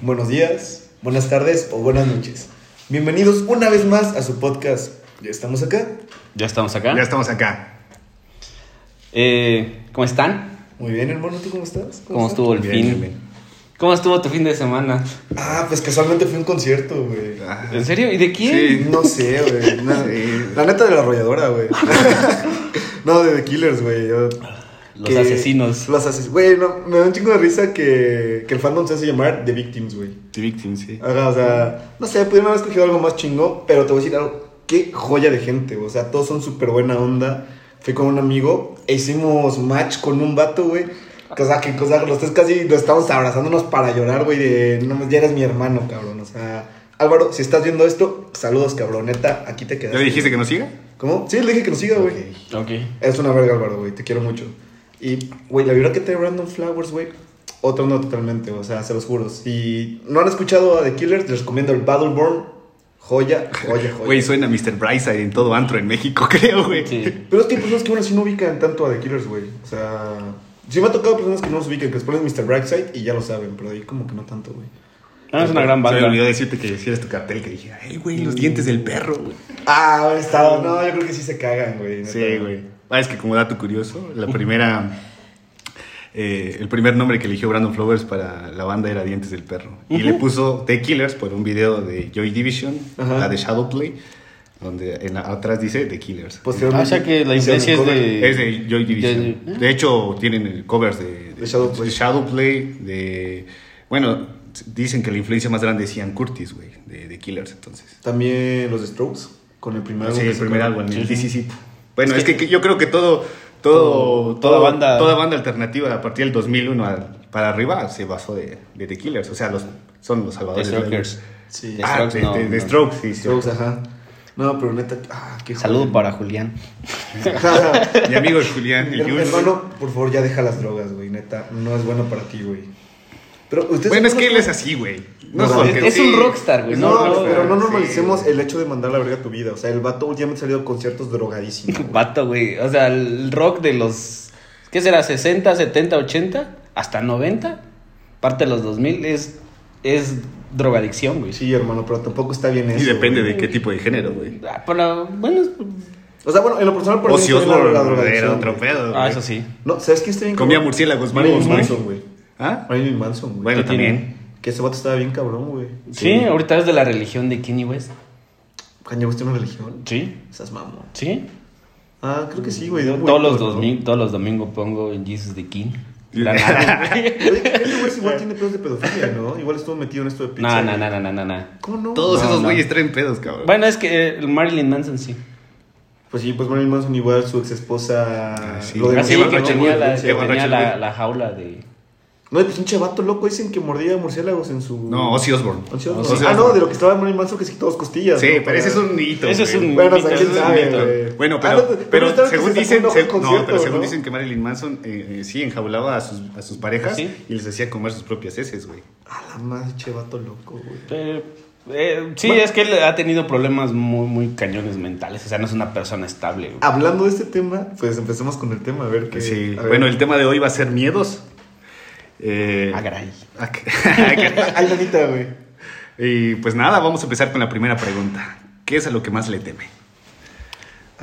buenos días, buenas tardes o buenas noches. Bienvenidos una vez más a su podcast. Ya estamos acá. Ya estamos acá. Ya estamos acá. Eh, ¿Cómo están? Muy bien, hermano, ¿tú cómo estás? ¿Cómo, estás? estuvo el Bien, fin? bien, bien. ¿Cómo estuvo tu fin de semana? Ah, pues casualmente fui a un concierto, güey. Ah, ¿En serio? ¿Y de quién? Sí. No sé, güey. Sí. La neta de la arrolladora, güey. no, de The Killers, güey. Yo- Los que- asesinos. Los asesinos. Güey, no, me da un chingo de risa que, que el fandom se hace llamar The Victims, güey. The Victim, sí. Ajá, o sea, no sé, pudieron haber escogido algo más chingón, pero te voy a decir algo. Qué joya de gente, güey. O sea, todos son súper buena onda. Fui con un amigo e hicimos match con un vato, güey. Cosa que, cosa, los tres casi nos estábamos abrazándonos para llorar, güey. De, no, ya eres mi hermano, cabrón. O sea, Álvaro, si estás viendo esto, saludos, cabrón. Neta, aquí te quedas. ¿Ya le dijiste que nos siga? ¿Cómo? Sí, le dije que nos siga, güey. Ok. Es una verga, Álvaro, güey. Te quiero mucho. Y, güey, la vibra que trae Random Flowers, güey. Otro no totalmente, o sea, se los juro. Si no han escuchado a The Killers, les recomiendo el Battleborn. Joya, joya, joya. Güey, suena Mr. Brightside en todo antro en México, creo, güey. Sí. Pero es que hay personas que aún así no ubican tanto a The Killers, güey. O sea, sí me ha tocado personas que no los ubican, que les ponen Mr. Brightside y ya lo saben, pero ahí como que no tanto, güey. Ah, es una gran Se me olvidó banda. decirte que hicieras tu cartel que dije, ay, güey, los dientes del perro, güey. Ah, estado. No, yo creo que sí se cagan, güey. Sí, güey. Ah, es que como dato curioso, la primera. eh, el primer nombre que eligió Brandon Flowers para la banda era Dientes del Perro. Y le puso The Killers por un video de Joy Division, la de Shadowplay, donde en la- atrás dice The Killers. Ah, o sea que la un es de- Es de Joy Division. de- De, hecho, tienen covers de, De Shadowplay. de Shadowplay, de- Bueno, dicen que la influencia más grande es Ian Curtis, güey, de, de Killers, entonces. También los Strokes, con el primer Sí, álbum el que primer álbum, el Sí, sí. DCC. Bueno, Es es que- yo creo que todo, todo, Toda todo- banda- toda banda alternativa a partir del 2001 al- para arriba se basó de, de The Killers, o sea, los, son los The salvadores. de la Strokers. luz. Sí. The Ah, Strokes, de, no, de- de no. Strokes, sí, sí. Strokes, ajá. No, pero neta, ah, qué Saludo para Julián. Mi amigo Julián, el. Hermano, por favor, ya deja las drogas, güey, neta. No es bueno para ti, güey. Pero ustedes Bueno, es que él es así, güey. No, es no, es un rockstar, güey. No, No, no, pero no sí. normalicemos el hecho de mandar la verga a tu vida. O sea, el vato últimamente ha salido a conciertos drogadísimos. Vato, güey. O sea, el rock de los. ¿Qué será? ¿60, 70, 80? ¿Hasta 90? Parte de los 2000 es. Es drogadicción, güey. Sí, hermano, pero tampoco está bien eso. Y depende güey. de qué tipo de género, güey. Ah, pero, bueno. es- O sea, bueno, en lo personal, está bien la- la Osbourne era drogadicción, otro güey. pedo, Ah, eso sí. No, ¿sabes quién está bien Comía murciélagos güey. Manson, güey. ¿Ah? Marilyn Manson, güey. Bueno, también. Que ese vato estaba bien cabrón, güey. Sí, ahorita es de la religión de Kanye West. Kanye West tiene una religión. Sí, Esas mamón. sí. Ah, creo que sí, güey. de Todos los, güey, todos los domingos pongo en Jesus the King. La nada, güey. West igual tiene pedos de pedofilia, ¿no? Igual estuvo metido en esto de pizza. No, no, güey. no, no, no, no, no. ¿Cómo no? Todos No, esos no. güeyes traen pedos, cabrón. Bueno, es que eh, el Marilyn Manson sí. Pues sí, pues Marilyn Manson igual, su ex esposa. Ah, sí. lo Así denunció, que tenía, la, Sí, que borracho, tenía la, güey. la jaula de... No, pues pinche vato loco, dicen que mordía murciélagos en su. No, Ozzy Osbourne. Ozzy Osbourne. Ozzy Ah, no, de lo que estaba Marilyn Manson que se quitó dos costillas. Sí, ¿no? pero ese es un mito. Ese es güey. un- Bueno, o mito, sea, eso es un mito. güey. Bueno, Ah, pero, no, pero pero según se dicen, se- no, pero según ¿no? dicen que Marilyn Manson eh, eh, sí enjaulaba a sus, a sus parejas ¿Sí? y les hacía comer sus propias heces, güey. A la madre, che vato loco, güey. Eh, eh, sí, Bueno. es que él ha tenido problemas muy, muy cañones mentales. O sea, no es una persona estable. güey. Hablando de este tema, pues empecemos con el tema, a ver qué. Sí. a ver. Bueno, el tema de hoy va a ser miedos. Eh, Ah, caray. ah, Ay, güey. y pues nada, vamos a empezar con la primera pregunta. ¿Qué es a lo que más le teme?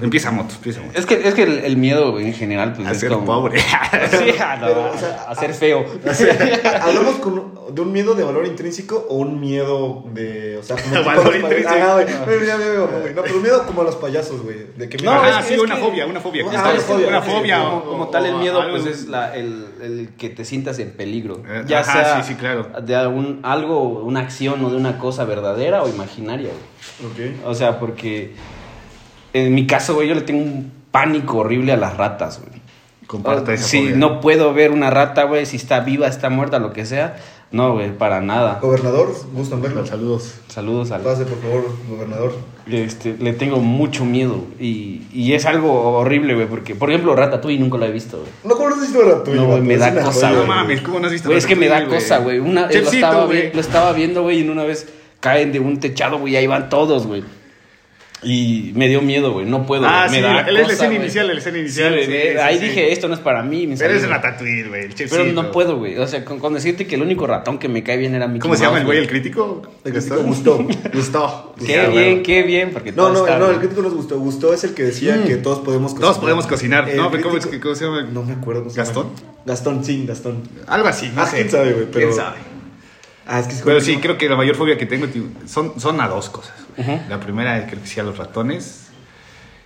Empieza Moto, empieza Moto. Es que, es que el, el miedo güey, en general, pues A es ser como... pobre. Sí, a, no, Pero, o sea, a ser feo. ¿Hablamos con, de un miedo de valor intrínseco o un miedo de. O sea, como. Valor intrínseco. Ah, güey. Bueno, ya me veo, güey. No, pero un miedo como a los payasos, güey. De que No, mira, ah, es- sí, es una que- fobia, una fobia. Ah, Está- una fobia, una sí, fobia. como, o- como o- tal, el miedo, algo- pues es la, el, el que te sientas en peligro. Eh, Ya ajá, sea sí, sí, claro. de algún, algo, una acción o de una cosa verdadera o imaginaria, güey. Ok. O sea, porque en mi caso, güey, yo le tengo un pánico horrible a las ratas, güey. Comparta esa Si fobia. no puedo ver una rata, güey, si está viva, está muerta, lo que sea. No, güey, para nada. Gobernador, gustan verlo. Saludos. Saludos al... Pase, por favor, gobernador. Este, le tengo mucho miedo. Y, y es algo horrible, güey, porque, por ejemplo, Ratatouille nunca la he visto, güey. No, ¿cómo no has visto Ratatouille? No, güey, me da cosa, joya, No güey. mames, ¿cómo no has visto Güey, es que me da cosa, güey? güey. Una, lo, estaba güey. lo estaba viendo, güey, y en una vez caen de un techado, güey, y ahí van todos, güey. Y me dio miedo, güey. No puedo. Ah, güey, sí, me da la- la cosa, escena inicial, la escena inicial, Sí, sí, güey, sí, ahí sí. dije, esto no es para mí. me Pero es güey. Ratatouille, güey. el Pero no puedo, güey. O sea, con, con decirte que el único ratón que me cae bien era mi ¿Cómo se llama el güey, el crítico? El crítico gustó. Gustó. Qué Ya, bien, qué bien. Porque No, no, está no, el crítico nos gustó. Gustó es el que decía que todos podemos cocinar. Todos podemos cocinar. El No, pero ¿cómo, es crítico- que- cómo se llama? No me acuerdo. ¿Gastón? Gastón, sí, Gastón. Algo así, no Ah, sé. quién sabe, güey, pero- ¿Quién sabe? Ah, es que Pero sí, creo que la mayor fobia que tengo tío, son, son a dos cosas. güey. La primera es creo que sí a los ratones.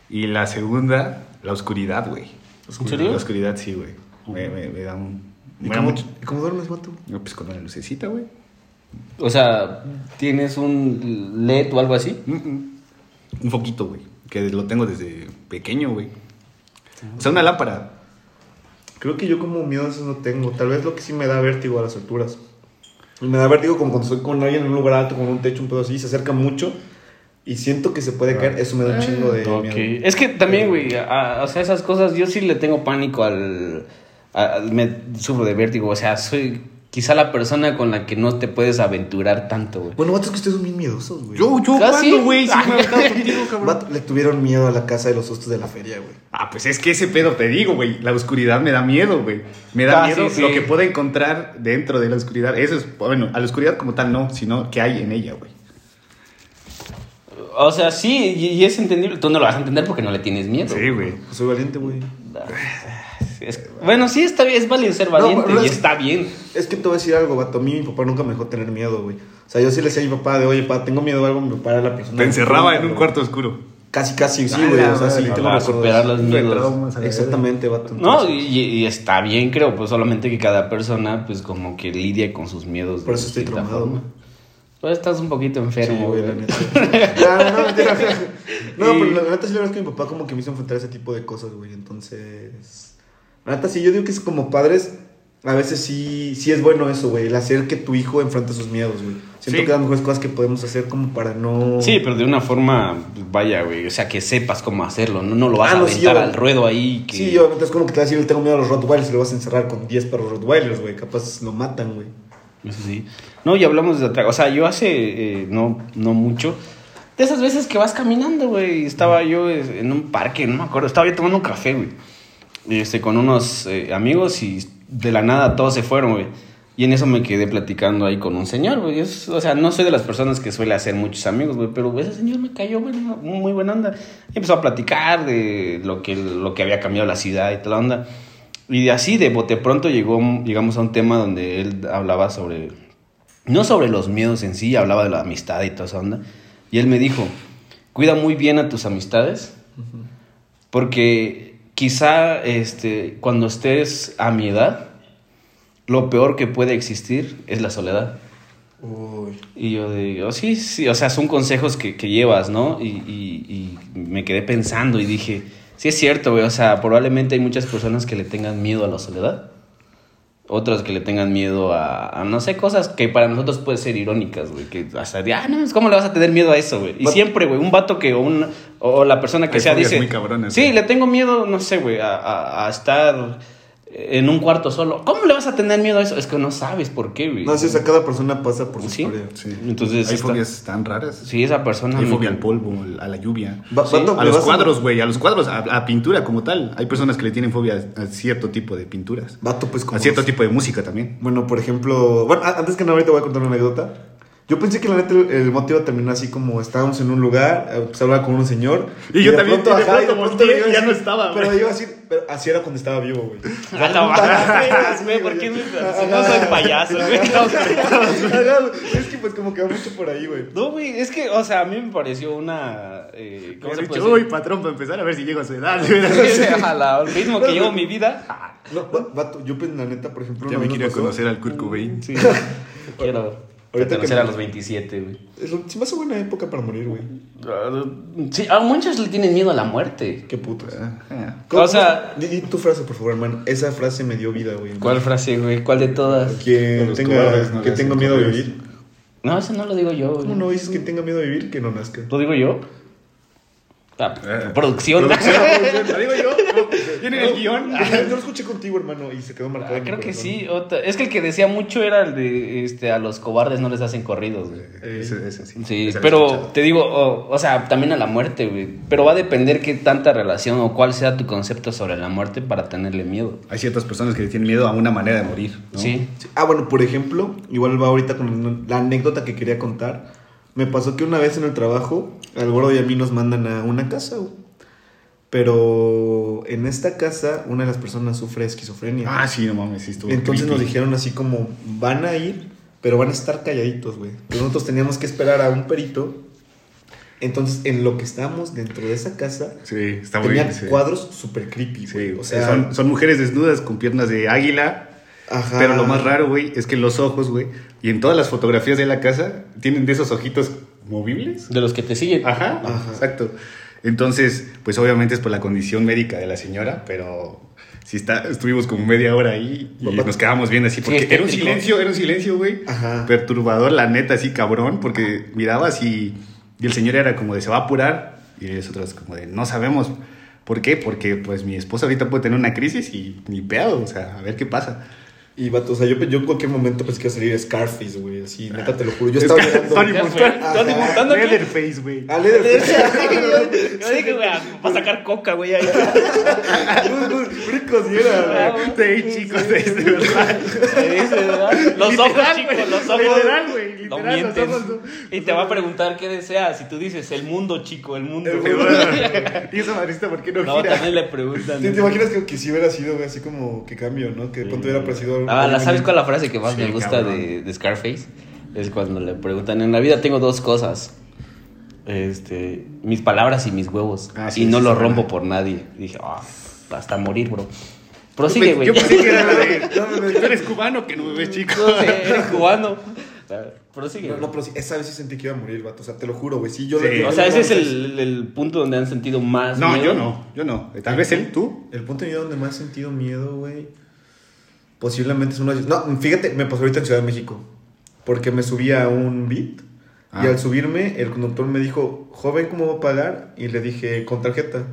Y la segunda, la oscuridad, güey. ¿En serio? La oscuridad, sí, güey. Me, me, me da un... ¿Y Me da cómo, mucho... ¿y cómo duermes, vato? No, pues con la lucecita, güey. O sea, ¿tienes un LED o algo así? Mm. Un foquito, güey. Que lo tengo desde pequeño, güey. O sea, una lámpara. Creo que yo como miedo a eso no tengo. Tal vez lo que sí me da vértigo a las alturas. Y me da vértigo como cuando estoy con alguien en un lugar alto, con un techo, un pedo así, se acerca mucho y siento que se puede caer. Eso me da un chingo de Ok. miedo. Es que también, güey, a- o sea, esas cosas, yo sí le tengo pánico al, al- me sufro de vértigo, o sea, soy quizá la persona con la que no te puedes aventurar tanto, güey. Bueno, vato, es que ustedes son bien miedosos, güey. Yo, yo, ¿Ah? ¿cuándo, güey? Sí, me contigo, cabrón. Vato, le tuvieron miedo a la casa de los sustos de la feria, güey. Ah, pues es que ese pedo te digo, güey. La oscuridad me da miedo, güey. Me da Ah, miedo sí, sí. lo que puedo encontrar dentro de la oscuridad. Eso es, bueno, a la oscuridad como tal no, sino que hay en ella, güey. O sea, sí, y, y es entendible, tú no lo vas a entender porque no le tienes miedo. Sí, güey. Pues soy valiente, güey. Es- bueno, sí, está bien, es válido ser valiente y es- está bien. Es que te voy a decir algo, vato. A mí mi papá nunca me dejó tener miedo, güey. O sea, yo sí le decía a mi papá de, oye, papá, tengo miedo de algo. Mi papá era la persona. Te encerraba en un cuarto oscuro. Casi, casi, sí, güey. O sea, sí, tengo Para superar los miedos. Exactamente, vato. No, y, y está bien, creo, pues solamente que cada persona, pues como que lidia con sus miedos. Por eso estoy traumado, güey. Pues estás un poquito Sí, enfermo, güey, güey. la neta. Ya, no, mentira. No, Y- pero la neta sí la verdad es que mi papá como que me hizo enfrentar ese tipo de cosas, güey. Entonces, la neta sí, yo digo que es como padres, a veces sí, sí es bueno eso, güey. El hacer que tu hijo enfrente sus miedos, güey. Siento Sí. que las mejores cosas que podemos hacer como para no... Sí, pero de una forma, vaya, güey, o sea, que sepas cómo hacerlo, no, no lo vas Ah, a no, sí, aventar yo- al ruedo ahí. Que... Sí, obviamente es como que te vas a decir, tengo miedo a los Rottweilers y lo vas a encerrar con 10 perros Rottweilers, güey. Capaz lo matan, güey. Eso sí. No, y hablamos de otra. O sea, yo hace eh, no, no mucho. De esas veces que vas caminando, güey. Estaba yo eh, en un parque, no me acuerdo. Estaba yo tomando un café, güey. Este, con unos eh, amigos y de la nada todos se fueron, güey. Y en eso me quedé platicando ahí con un señor, güey. O sea, no soy de las personas que suele hacer muchos amigos, güey. Pero ese señor me cayó, güey, muy buena onda. Y empezó a platicar de lo que, lo que había cambiado la ciudad y toda la onda. Y de así, de bote pronto, llegó, llegamos a un tema donde él hablaba sobre, no sobre los miedos en sí, hablaba de la amistad y toda esa onda. Y él me dijo, cuida muy bien a tus amistades, porque quizá este, cuando estés a mi edad, lo peor que puede existir es la soledad. Uy. Y yo digo, sí, sí, o sea, son consejos que, que llevas, ¿no? Y, y- y me quedé pensando y dije, sí es cierto, güey, o sea, probablemente hay muchas personas que le tengan miedo a la soledad. Otras que le tengan miedo a, a no sé, cosas que para nosotros pueden ser irónicas, güey. Que hasta de, ah, no, ¿cómo le vas a tener miedo a eso, güey? Y siempre, güey, un vato que, o, un, o la persona que sea, dice, muy sí, güey. le tengo miedo, no sé, güey, a, a- a estar en un cuarto solo. ¿Cómo le vas a tener miedo a eso? Es que no sabes por qué, güey. No, sí, o sea, cada persona pasa por su Sí. historia. Sí. Entonces, Hay esta- fobias tan raras. Sí, esa persona. Hay me- fobia al polvo, a la lluvia. Va- Sí. A los cuadros, güey, a los cuadros, a, a pintura como tal. Hay personas que le tienen fobia a, a cierto tipo de pinturas. Vato, pues como... A cierto tipo de música también. Bueno, por ejemplo, bueno, antes que nada ahorita voy a contar una anécdota. Yo pensé que la neta el, motivo terminó así como estábamos en un lugar, eh, pues hablaba con un señor. Y yo de también, y de ajá, pronto volteé y ya no estaba, Pero güey. iba a decir, pero así era cuando estaba vivo, güey. A la madre, güey, ¿por qué me- no soy payaso, güey? No. Es que pues como que va mucho por ahí, güey. No, güey, es que, o sea, a mí me pareció una. Eh, ¿Cómo Me se puede uy, patrón, para empezar a ver si llego a su edad. la- al ritmo que llevo mi vida. No, va- vato, yo pues la neta, por ejemplo, ya me quiero conocer al Kurt Cobain. Sí. Quiero Ahorita que- a los 27, güey. Se me hace buena época para morir, güey. Ah, Sí, a muchos le tienen miedo a la muerte. Qué putos. ¿Cómo- O sea- Di, di tu frase, por favor, hermano. Esa frase me dio vida, güey. ¿Cuál frase, güey? ¿Cuál de todas? Que, tenga, no que tengo miedo de correos. vivir. No, eso no lo digo yo, güey. ¿Cómo no dices que tenga miedo de vivir? Que no nazca. ¿Lo digo yo? Ah, Eh, producción. Digo yo. ¿Tienen el guion? Yo lo escuché contigo, hermano, y se quedó marcado. Ah, en mi creo que sí. otra- Es que el que decía mucho era el de este, a los cobardes no les hacen corridos, güey. Ese, ese sí. Ese pero te digo, o, o sea, también a la muerte, güey. Pero va a depender qué tanta relación o cuál sea tu concepto sobre la muerte para tenerle miedo. Hay ciertas personas que tienen miedo a una manera de morir. ¿no? Sí. Sí. Ah, bueno, por ejemplo, igual va ahorita con la anécdota que quería contar. Me pasó que una vez en el trabajo, al gordo y a mí nos mandan a una casa, güey. Pero en esta casa, una de las personas sufre esquizofrenia. Ah, sí, no mames, sí estuvo Entonces nos dijeron así como, van a ir, pero van a estar calladitos, güey. Nosotros teníamos que esperar a un perito. Entonces, en lo que estábamos dentro de esa casa, Sí, está muy bien. sí. cuadros súper creepy, güey. o o sea, sea, son, son mujeres desnudas con piernas de águila. Ajá. Pero lo más raro, güey, es que los ojos, güey, y en todas las fotografías de la casa, tienen de esos ojitos movibles. De los que te siguen. Ajá, Ajá. exacto. Entonces, pues obviamente es por la condición médica de la señora, pero si está, estuvimos como media hora ahí y Papá. nos quedamos viendo así, porque Sí, era un silencio, era un silencio, güey, Ajá. perturbador, la neta, así cabrón, porque mirabas y, y el señor era como de se va a apurar y nosotros como de no sabemos. ¿Por qué? Porque pues mi esposa ahorita puede tener una crisis y ni pedo, o sea, a ver qué pasa. Y vato, o sea, yo, yo en cualquier momento pensé que iba a salir Scarface, güey. Así, neta, te lo juro. Yo Es estaba que mirando. Tony Montana. Tony. Leatherface, güey. Ah, Leatherface. Yo dije, güey, va a sacar coca, güey. ahí. Ricos era. Sí, chicos, de verdad. Ahí dice, ¿verdad? Los ojos, chicos, los ojos. Literal, güey, No literal, los ojos, no. Y te va a preguntar qué deseas. Y tú dices, el mundo, chico, el mundo. Y esa madrista, ¿por qué no, No, gira? también le preguntan. ¿Te, te imaginas que, si hubiera sido, güey, así como que cambio, ¿no? Que de pronto hubiera aparecido. Ah, ¿la ¿sabes cuál es la frase que más Sí, me gusta de, de Scarface? Es cuando le preguntan, en la vida tengo dos cosas. Este, mis palabras y mis huevos. Ah, sí, y no sí, lo sí, rompo sí. por nadie. Dije, ah, hasta morir, bro. Prosigue, güey. Yo pensé que era la de. Tú eres cubano, que no me ves, chico. No sé, eres cubano. Prosigue. No, no, pero sí, esa vez sí sentí que iba a morir, vato. O sea, te lo juro, güey. Sí, yo. Sí. o sea, ese es el, el punto donde han sentido más No, miedo. yo no, yo no. Tal vez él, tú. El punto de vida donde más he sentido miedo, güey. Posiblemente es uno de No, fíjate, me pasó ahorita en Ciudad de México. Porque me subí a un beat. Y Ah. al subirme, el conductor me dijo, joven, ¿cómo va a pagar? Y le dije, con tarjeta.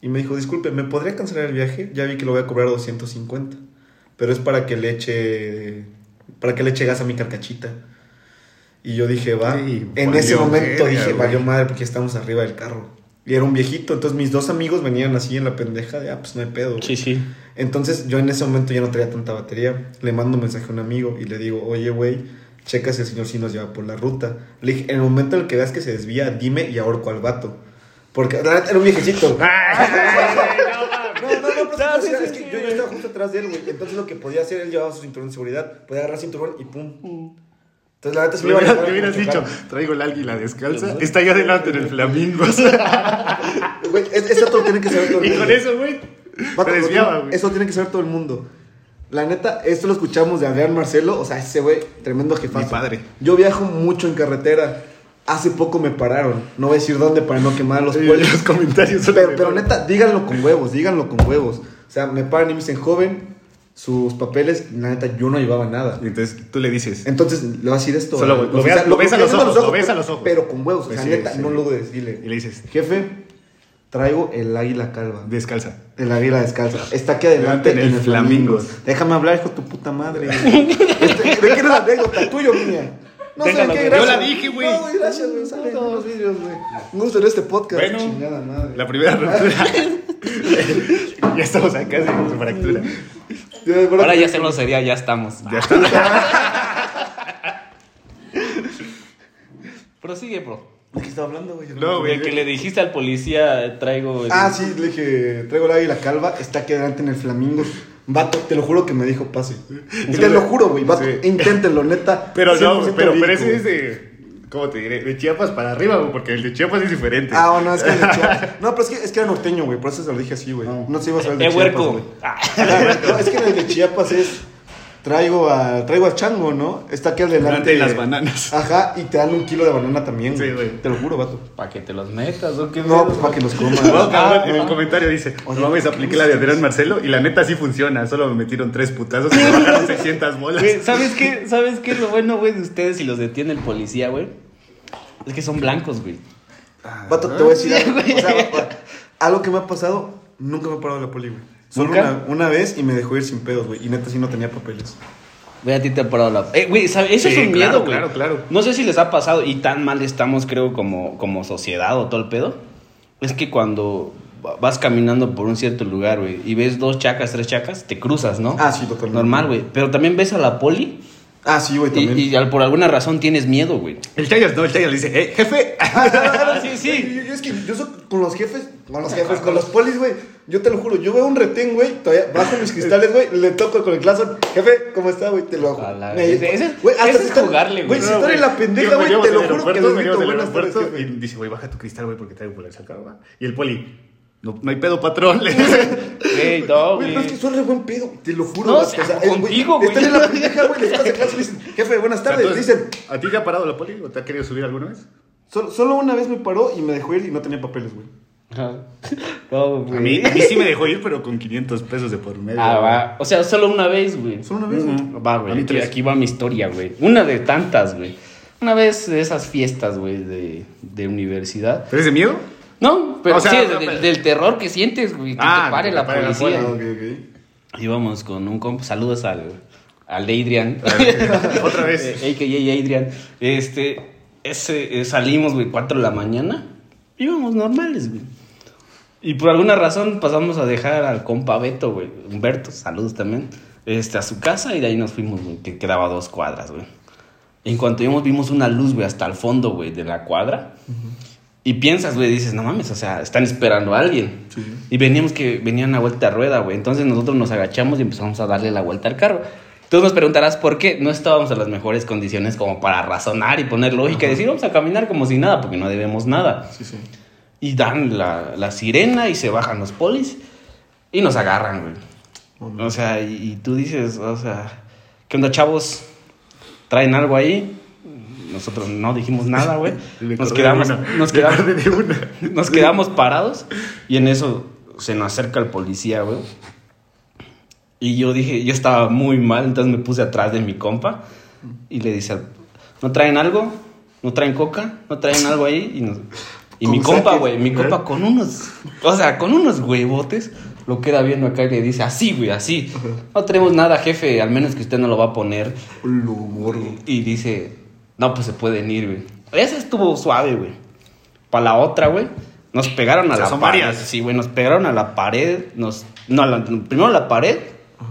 Y me dijo, disculpe, ¿me podría cancelar el viaje? Ya vi que lo voy a cobrar 250. Pero es para que le eche. Para que le eche gas a mi carcachita. Y yo dije, va. Sí, en ese momento dije, valió madre porque estamos arriba del carro. Y era un viejito. Entonces mis dos amigos venían así en la pendeja de, ah, pues no hay pedo. güey". Sí, sí. Entonces yo en ese momento ya no traía tanta batería. Le mando un mensaje a un amigo y le digo, oye, güey, checa si el señor sí nos lleva por la ruta. Le dije, en el momento en el que veas que se desvía, dime y ahorco al vato. Porque era un viejecito. No, sí, sí, es que sí, yo, yo estaba justo atrás de él, güey. Entonces lo que podía hacer, él llevaba su cinturón de seguridad. Podía agarrar cinturón y pum. Entonces la neta Le me hubieras, le hubieras dicho, traigo el águila descalza, está allá adelante en el Flamingos. Güey, es- eso todo tiene que saber todo el y mundo. con eso, güey, se desviaba, güey. Eso tiene que saber todo el mundo. La neta, esto lo escuchamos de Adrián Marcelo. O sea, ese güey, tremendo jefazo. Mi padre. Yo viajo mucho en carretera. Hace poco me pararon. No voy a decir dónde para no quemar los Sí, pueblos. los comentarios Pero, pero neta, díganlo con huevos, díganlo con huevos. O sea, me paran y me dicen, joven, sus papeles, la neta, yo no llevaba nada. Y entonces tú le dices, Entonces, le voy a decir esto. Solo al lo lo ves a los ojos, lo ves a pero- los ojos. Pero con huevos, o Pues sea, sí, neta, sí. no lo de decirle. y le dices, Jefe, traigo el águila calva. descalza. El águila descalza. Está aquí adelante En en el. Flamingos. Déjame hablar, hijo tu puta madre. Este, ¿De qué es la anécdota? ¿Tuyo o mía? No sé, qué gracias. Yo la dije, güey. No, güey, gracias, güey. Sale en los vídeos, güey. Gusto en este podcast. Bueno, Chingada madre. La primera ruptura. ya estamos acá sin su fractura. Ahora ya se lo sería, ya estamos. Ya está. Prosigue, bro. ¿De qué estaba hablando, güey? No, me güey, El que le dijiste al policía, traigo. el- Ah, sí, le dije, traigo el águila calva, está aquí adelante en el Flamingos. Vato, te lo juro que me dijo pase. Te lo juro, güey, vato, Sí. inténtenlo, neta. Pero no, 100% pero, pero ese es de. ¿Cómo te diré? De Chiapas para arriba, güey, porque el de Chiapas es diferente. Ah, bueno, es que el de Chiapas. No, pero es que, es que era norteño, güey, por eso se lo dije así, güey. No se iba a saber de Eh, Chiapas, huerco. güey. Ah. No, es que el de Chiapas es. Traigo a, traigo al chango, ¿no? Está aquí adelante. Delante de las bananas. Ajá, y te dan un kilo de banana también, Sí, güey. güey. Te lo juro, vato. ¿Para que te los metas o qué? No, pues para que los coman. No, cabrón, Ah, en el no. comentario dice, Oye, no mames, apliqué la de Adrián Marcelo y la neta sí funciona, solo me metieron tres putazos y me bajaron 600 bolas. Güey, ¿sabes qué? ¿Sabes qué es lo bueno, güey, de ustedes si los detiene el policía, güey? Es que son blancos, güey. Vato, te voy a decir Sí, algo. O sea, va- va- algo que me ha pasado, nunca me he parado la poli, güey. Solo ¿Nunca? una, una vez y me dejó ir sin pedos, güey. Y neta sí no tenía papeles. Güey, a ti te ha parado la... Eh, güey, ¿sabes? Eso Sí, es un claro, miedo, güey. claro, claro. No sé si les ha pasado y tan mal estamos, creo, como, como sociedad o todo el pedo. Es que cuando va- vas caminando por un cierto lugar, güey, y ves dos chacas, tres chacas, te cruzas, ¿no? Ah, sí, totalmente. Normal, güey. Pero también ves a la poli Ah, sí, güey, y, también. y por alguna razón tienes miedo, güey. El Chayas no, el Chayas le dice, eh, jefe. Ah, sí, sí. Yo, yo es que yo soy con los jefes, con los jefes, con los polis, güey. Yo te lo juro, yo veo un retén, güey, todavía bajo mis cristales, güey, le toco con el claxon. Jefe, ¿cómo está, güey? Te lo Me- ese- ese es- güey, hasta es están- jugarle, güey. Güey, si No, están en la pendeja, güey, te lo juro que veníamos grito buenas tardes. Y dice, güey, baja tu cristal, güey, porque traigo por acá, güey. Y el poli, no, no hay pedo, patrón. Güey, no, Güey, pero es que son re buen pedo, te lo juro. No, o sea, contigo, güey. Están en la pendeja, güey, les el claxon y dicen, jefe, buenas tardes. Entonces, Dicen, ¿A ti te ha parado la poli o te ha querido subir alguna vez? solo, solo una vez me paró y me dejó ir y no tenía papeles, güey. Ajá. No, A güey. mí, a mí sí me dejó ir, pero con 500 pesos de por medio. Ah, va. O sea, solo una vez, güey. Solo una vez, güey. Ujú. Va, A güey. Aquí, aquí va mi historia, güey. Una de tantas, güey. Una vez de esas fiestas, güey, de, de universidad. ¿Pero es de miedo? No, pero O sea, sí, no, del- pero- del terror que sientes, güey. Que Ah, te pare que la pare la policía. Ah, ok, ok. Íbamos con un compa. Saludos al, al Adrian. Otra vez. Eh, AKA Adrian. Este, ese, eh, salimos, güey, 4 de la mañana. Íbamos normales, güey. Y por alguna razón pasamos a dejar al compa Beto, güey. Humberto, saludos también. Este, a su casa y de ahí nos fuimos, güey, que quedaba a dos cuadras, güey. En cuanto vimos, vimos una luz, güey, hasta el fondo, güey, de la cuadra. Y piensas, güey, dices, no mames, o sea, están esperando a alguien. Sí. Y veníamos que venían a vuelta a rueda, güey. Entonces nosotros nos agachamos y empezamos a darle la vuelta al carro. Tú nos preguntarás por qué no estábamos en las mejores condiciones como para razonar y poner lógica y decir, vamos a caminar como si nada, porque no debemos nada. Sí, sí. Y dan la, la sirena y se bajan los polis y nos agarran, güey. Oh. O sea, y, y tú dices, o sea, ¿qué onda, chavos? ¿Traen algo ahí? Nosotros no dijimos nada, güey. Nos quedamos, una. nos quedamos, nos parados y en eso se nos acerca el policía, güey. Y yo dije, yo estaba muy mal, entonces me puse atrás de mi compa y le dice, ¿no traen algo? ¿No traen coca? ¿No traen algo ahí? Y, nos- y mi compa, güey, mi compa con unos, o sea, con unos huevotes, lo queda viendo acá y le dice, así, güey, así. No tenemos nada, jefe, al menos que usted no lo va a poner. Y dice, no, pues se pueden ir, güey. Esa estuvo suave, güey. Para la otra, güey, nos pegaron a O sea, la son pared. varias. Sí, güey, nos pegaron a la pared. Nos, no, a la- primero a la pared,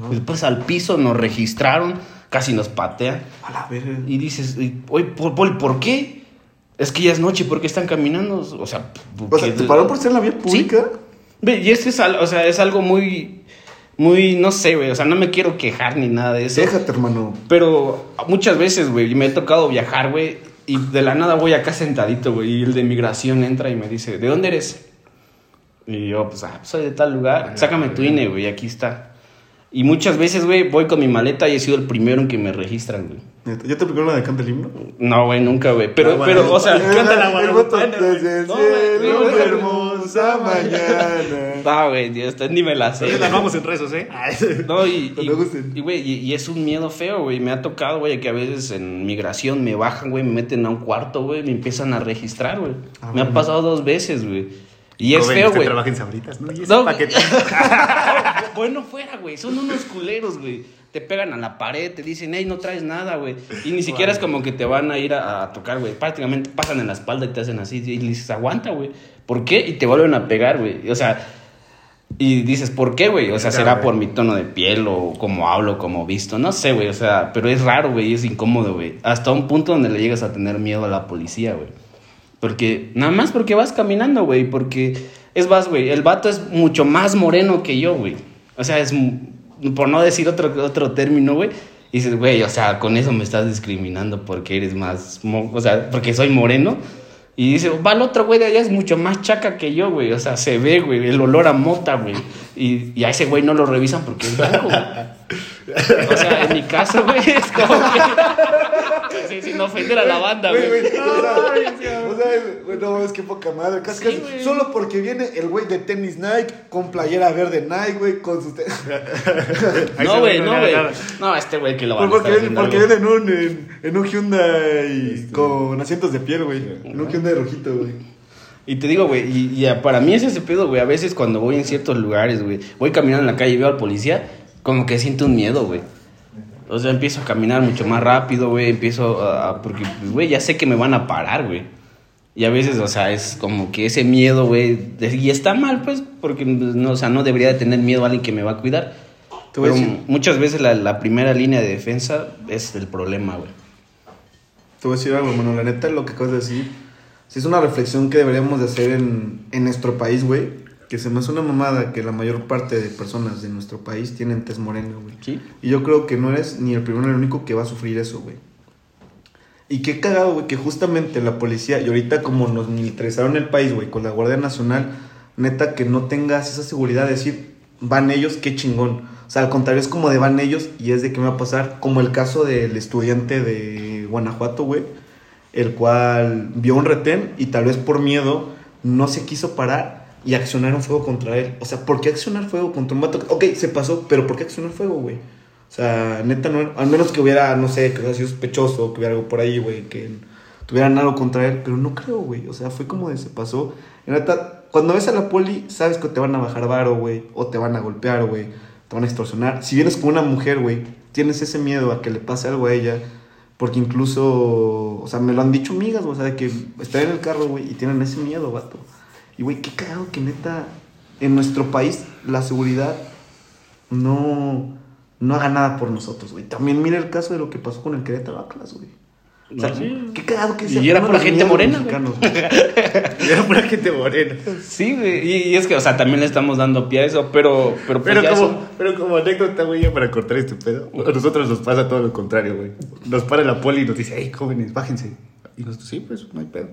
después al piso, nos registraron, casi nos patean. A la verga. Y dices, oye, ¿por, por, ¿por qué? Es que ya es noche, ¿por qué están caminando? O sea, O sea, ¿te paró por ser en la vía pública? Ve, Y es que es, o sea, es algo muy, muy, no sé, güey. O sea, no me quiero quejar ni nada de eso. Déjate, hermano. Pero muchas veces, güey, me he tocado viajar, güey, y de la nada voy acá sentadito, güey, y el de migración entra y me dice, ¿de dónde eres? Y yo, pues, ah, soy de tal lugar, sácame tu INE, güey, aquí está. Y muchas veces, güey, voy con mi maleta y he sido el primero en que me registran, güey. ¿Ya te aplicaron la de canta el himno? No, güey, nunca, güey. Pero, La pero, o sea. Canta la Guadalupana, güey. No, güey. hermosa mañana. no, güey, Dios, ni me la sé. Entonces las vamos en rezos, ¿eh? No, y, y, güey, y, y es un miedo feo, güey. Me ha tocado, güey, que a veces en migración me bajan, güey, me meten a un cuarto, güey, me empiezan a registrar, güey. Ah, me ha bueno. pasado dos veces, güey. Y es Joven, feo, güey. Sabritas, ¿no? Y ese No, paquete. No, bueno, fuera, güey. Son unos culeros, güey. Te pegan a la pared, te dicen, hey, no traes nada, güey. Y ni siquiera es como que te van a ir a, a tocar, güey. Prácticamente pasan en la espalda y te hacen así. Y dices, aguanta, güey. ¿Por qué? Y te vuelven a pegar, güey. O sea, y dices, ¿por qué, güey? O sea, será por mi tono de piel o como hablo, como visto. No sé, güey. O sea, pero es raro, güey. Es incómodo, güey. Hasta un punto donde le llegas a tener miedo a la policía, güey. Porque, nada más porque vas caminando, güey. Porque, es más, güey, el vato es mucho más moreno que yo, güey. O sea, es, por no decir otro, otro término, güey. Y dices, güey, o sea, con eso me estás discriminando porque eres más, o sea, porque soy moreno. Y dice, va el otro güey de allá es mucho más chaca que yo, güey. O sea, se ve, güey, el olor a mota, güey. Y, y a ese güey no lo revisan porque es blanco, güey. O sea, en mi caso, güey, es como que... sí, sin ofender a la banda, Güey, güey. güey, o sea, o sea, güey, no, es que poca madre. Casi, Sí, casi, solo porque viene el güey de tenis Nike con playera verde Nike, güey, con sus. No, güey, no, güey. No, este güey que lo van a porque estar viene, porque viene en un, en, en un Hyundai con asientos de piel, güey. En un Hyundai rojito, güey. Y te digo, güey, y, y para mí es ese pedo, güey. A veces cuando voy en ciertos lugares, güey, voy caminando en la calle y veo al policía, como que siento un miedo, güey. O sea, empiezo a caminar mucho más rápido, güey. Empiezo a. porque, güey, ya sé que me van a parar, güey. Y a veces, o sea, es como que ese miedo, güey. Y está mal, pues, porque, pues, no, o sea, no debería de tener miedo a alguien que me va a cuidar. Pero muchas veces la, la primera línea de defensa es el problema, güey. Te voy a decir algo, hermano. La neta, lo que acabas de decir, sí es una reflexión que deberíamos de hacer en, en nuestro país, güey. Que se me hace una mamada que la mayor parte de personas de nuestro país tienen tez morena, güey. ¿Sí? Y yo creo que no eres ni el primero ni el único que va a sufrir eso, güey. Y qué cagado, güey, que justamente la policía, y ahorita como nos militarizaron el país, güey, con la Guardia Nacional, neta que no tengas esa seguridad de decir, van ellos, qué chingón. O sea, al contrario, es como de van ellos y es de qué me va a pasar, como el caso del estudiante de Guanajuato, güey, el cual vio un retén y tal vez por miedo no se quiso parar y accionaron fuego contra él. O sea, ¿por qué accionar fuego contra un vato? Ok, se pasó, pero ¿por qué accionar fuego, güey? O sea, neta, no, al menos que hubiera, no sé, que hubiera sido sospechoso, que hubiera algo por ahí, güey, que tuvieran algo contra él, pero no creo, güey. O sea, fue como de se pasó. Y neta, cuando ves a la poli, sabes que te van a bajar varo, güey, o te van a golpear, güey, te van a extorsionar. Si vienes con una mujer, güey, tienes ese miedo a que le pase algo a ella, porque incluso, o sea, me lo han dicho amigas, o sea, de que están en el carro, güey, y tienen ese miedo, vato. Y, güey, qué cagado que neta, en nuestro país, la seguridad no, no haga nada por nosotros, güey. También mira el caso de lo que pasó con el Querétaro Atlas, güey. O sea, No, sí. qué cagado que Y sea era uno pura gente morena, Y era pura gente morena. Sí, güey. Y, y es que, o sea, también le estamos dando pie a eso, pero. Pero, pues, Pero como, eso- pero como anécdota, güey, ya para cortar este pedo, a nosotros nos pasa todo lo contrario, güey. Nos para la poli y nos dice, hey, jóvenes, bájense. Y nosotros, sí, pues, no hay pedo.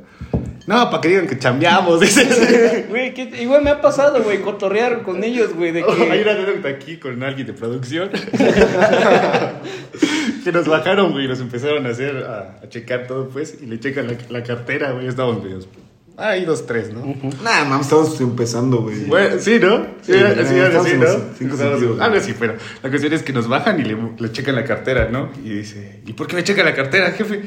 No, para que digan que chambeamos, dices. Güey, ¿qué- igual me ha pasado, güey, cotorrear con ellos, güey, de que... Hay una anécdota aquí con alguien de producción. que nos bajaron, güey, y nos empezaron a hacer, a, a checar todo, pues, y le checan la, la cartera, güey, estábamos medios. Ah, hay dos, tres, ¿no? Nada, mames, estamos empezando, güey. Bueno, sí, ¿no? Sí, Sí, era- sí, era en ¿no? cinco sentidos, Algo así, pero la cuestión es que nos bajan y le, le checan la cartera, ¿no? Y dice, ¿y por qué me checan la cartera, jefe?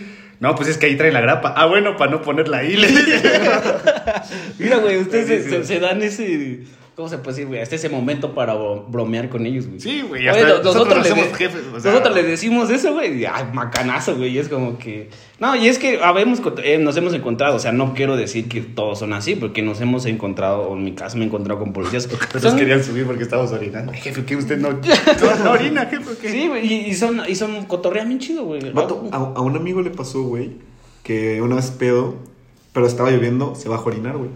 No, pues es que ahí trae la grapa. Ah, bueno, para no ponerla ahí. Mira, güey, ustedes se dan ese... ¿Cómo se puede decir, güey? Hasta ese momento para bro- bromear con ellos, güey. Sí, güey, Oye, nosotros nosotros, somos le, jefes, o sea- nosotros le decimos eso, güey, y, ay, macanazo, güey, y es como que... No, y es que habemos, eh, nos hemos encontrado, o sea, no quiero decir que todos son así, porque nos hemos encontrado, o en mi caso me he encontrado con policías. Nos Son- querían subir porque estábamos orinando. Ay, Jefe, ¿qué usted no, no, orina, jefe? ¿o ¿Qué? Sí, güey, y, y son, y son cotorrean bien chido, güey. Vato, a, a un amigo le pasó, güey, que una vez pedo, pero estaba lloviendo, se va a orinar, güey.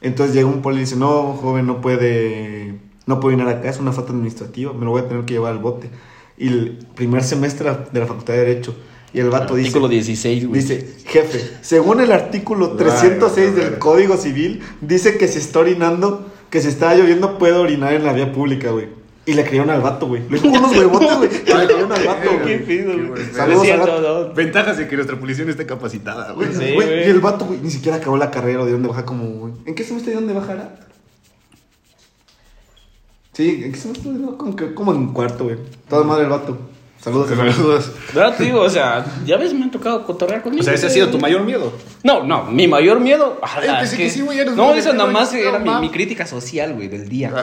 Entonces llega un poli y dice, no, joven, no puede, no puede orinar acá, es una falta administrativa, me lo voy a tener que llevar al bote. Y el primer semestre de la Facultad de Derecho, y el vato dice... Artículo 16, güey. Dice, jefe, según el artículo Ay, 306 no, del. Código Civil, dice que si está orinando, que si está lloviendo, puede orinar en la vía pública, güey. Y le creyeron al vato, güey. Le dijo unos huevotes, güey. que Le creyeron al vato, Qué güey. pido, Qué güey. es cierto, Saludos no. Ventajas de que nuestra policía no esté capacitada, güey. Sí, Güey, güey. y el vato, güey, ni siquiera acabó la carrera o de dónde baja como, güey. ¿En qué semestre de dónde bajará? Sí, ¿en qué semestre? No, como, que, como en cuarto, güey. Toda madre el vato. Saludos. Saludos. ¿Verdad? Te digo, o sea, ya ves, me han tocado cotorrear con O sea, ese ha sido tu mayor miedo. No, no, mi mayor miedo. ah, Ay, es pensé que sí, güey, nos no, de nada más era mi, mi crítica social, güey, del día.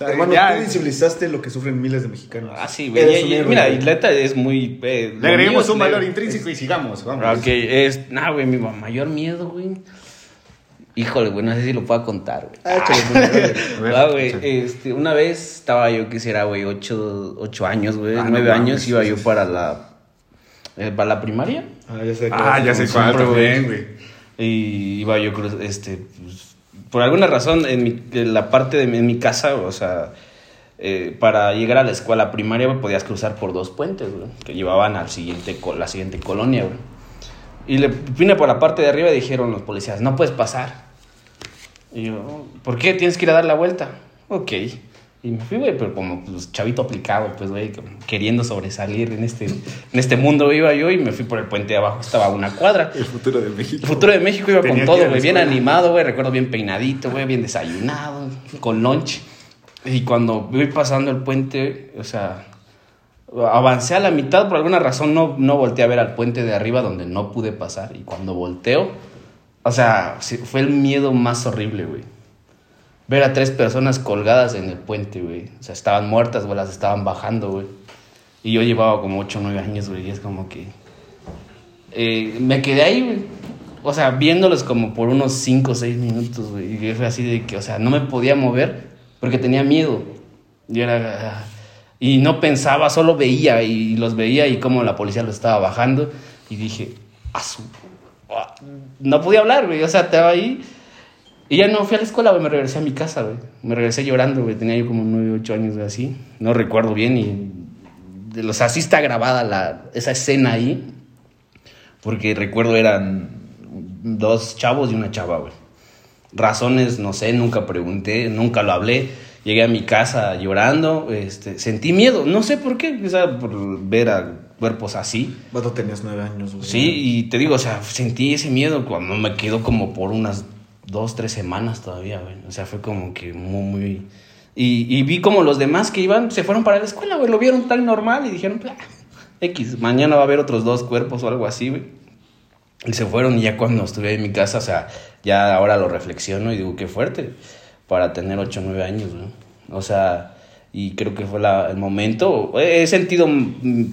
Hermano, Ya. tú visibilizaste lo que sufren miles de mexicanos. Ah, sí, güey. Eres mira, y neta es muy. eh, Le agreguemos mío un valor leve. intrínseco y sigamos, vamos. Ok, es. Nah, güey, mi mayor miedo, güey. Híjole, güey, no sé si lo puedo contar, güey. Ah, Ah, güey, este, una vez estaba yo, quisiera, güey, ocho, ocho años, güey, Ah, nueve años iba sí, yo sí, para la, eh, para la primaria. Ah, ya sé. Ah, ya sé cuál también, güey. Y iba yo, este, pues, por alguna razón, en, mi, en la parte de mi, en mi casa, o sea, eh, para llegar a la escuela primaria güey, podías cruzar por dos puentes, güey, que llevaban al siguiente, la siguiente colonia, güey. Y le vine por la parte de arriba y dijeron los policías, no puedes pasar. Y yo, ¿por qué? Tienes que ir a dar la vuelta. Ok. Y me fui, güey, pero como pues, chavito aplicado, pues, güey, queriendo sobresalir en este, en este mundo iba yo y me fui por el puente de abajo, estaba a una cuadra. El futuro de México. El futuro de México iba Tenía con todo, güey, bien animado, güey, recuerdo bien peinadito, güey, bien desayunado, con lunch. Y cuando voy pasando el puente, o sea, avancé a la mitad, por alguna razón no, no volteé a ver al puente de arriba donde no pude pasar. Y cuando volteo, O sea, fue el miedo más horrible, güey. Ver a tres personas colgadas en el puente, güey. O sea, estaban muertas, güey, las estaban bajando, güey. Y yo llevaba como 8 o 9 años, güey, y es como que... eh, me quedé ahí, güey. O sea, viéndolos como por unos 5 o 6 minutos, güey. Y fue así de que, o sea, no me podía mover porque tenía miedo. Y era... Y no pensaba, solo veía y los veía y cómo la policía los estaba bajando. Y dije, No podía hablar, güey. O sea, estaba ahí. Y ya no fui a la escuela, güey. Me regresé a mi casa, güey. Me regresé llorando, güey. Tenía yo como 9, 8 años, güey, así. No recuerdo bien. Y... O sea, sí está grabada la, esa escena ahí. Porque recuerdo eran dos chavos y una chava, güey. Razones, no sé, nunca pregunté, nunca lo hablé. Llegué a mi casa llorando, este, sentí miedo, no sé por qué, o sea, por ver a cuerpos así. Vato, tenías nueve años, güey. Sí, y te digo, o sea, sentí ese miedo cuando me quedó como por unas dos, tres semanas todavía, güey. O sea, fue como que muy, muy... Y, y vi como los demás que iban, se fueron para la escuela, güey, lo vieron tan normal y dijeron, "Ah, X, mañana va a haber otros dos cuerpos o algo así, güey. Y se fueron y ya cuando estuve en mi casa, o sea, ya ahora lo reflexiono y digo, qué fuerte para tener 8 o 9 años, ¿no? O sea, y creo que fue la- el momento. He sentido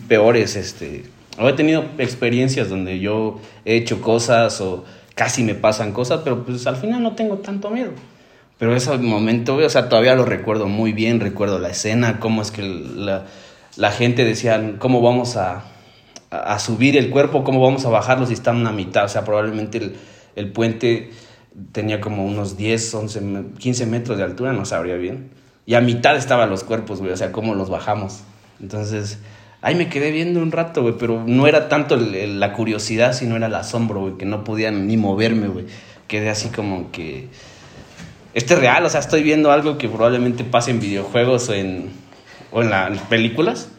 peores, este, o he tenido experiencias donde yo he hecho cosas o casi me pasan cosas, pero pues al final no tengo tanto miedo. Pero ese momento, o sea, todavía lo recuerdo muy bien, recuerdo la escena, cómo es que la, la gente decía, cómo vamos a, a, subir el cuerpo, cómo vamos a bajarlo si están a mitad. O sea, probablemente el, el puente tenía como unos 10, 11, me- 15 metros de altura, no sabría bien. Y a mitad estaban los cuerpos, güey, o sea, cómo los bajamos. Entonces, ahí me quedé viendo un rato, güey, pero no era tanto la curiosidad, sino era el asombro, güey, que no podía ni moverme, güey. Quedé así como que... Esto es real, o sea, estoy viendo algo que probablemente pase en videojuegos o en, o en, la- en películas,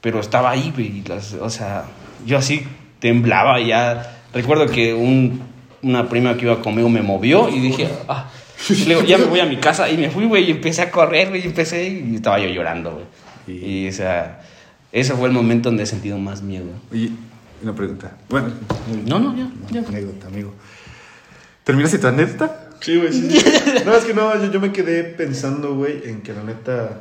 pero estaba ahí, güey, las- o sea, yo así temblaba ya. Recuerdo que un, una prima que iba conmigo me movió y dije, ah, le digo, ya me voy a mi casa y me fui, güey, y empecé a correr, güey, y empecé y estaba yo llorando, güey. Y- Y, o sea, ese fue el momento donde he sentido más miedo. Oye, una pregunta. Bueno, No, no, ya, ya. anécdota, amigo. ¿Terminaste tu anécdota? Sí, güey, sí, sí. No, es que no, yo, yo me quedé pensando, güey, en que la neta.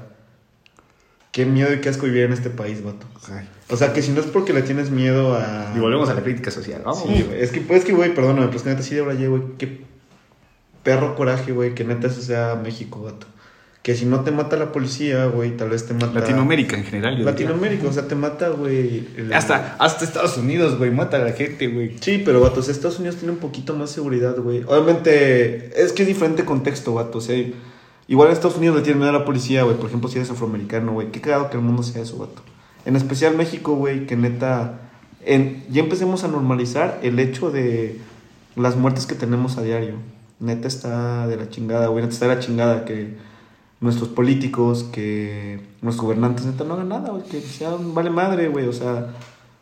Qué miedo y qué asco vivir en este país, vato. Ay. O sea, que si no es porque le tienes miedo a. Y volvemos a la crítica social. Vamos. Sí, güey. Es que, pues, que, güey, perdóname, pero es que neta sí de verdad, güey. Qué perro coraje, güey, que neta eso sea México, vato. Que si no te mata la policía, güey, tal vez te mata. Latinoamérica en general. yo diría. Latinoamérica, o sea, te mata, güey. el- Hasta, hasta Estados Unidos, güey. Mata a la gente, güey. Sí, pero vatos, Estados Unidos tiene un poquito más seguridad, güey. Obviamente, es que es diferente contexto, vato. O sea, igual en Estados Unidos le tienen miedo a la policía, güey. Por ejemplo, si eres afroamericano, güey. Qué cagado que el mundo sea eso, vato. En especial México, güey, que neta. En, ya empecemos a normalizar el hecho de las muertes que tenemos a diario. Neta está de la chingada, güey. Neta está de la chingada que nuestros políticos, que nuestros gobernantes, neta, no hagan nada, güey. Que sean, vale madre, güey. O sea,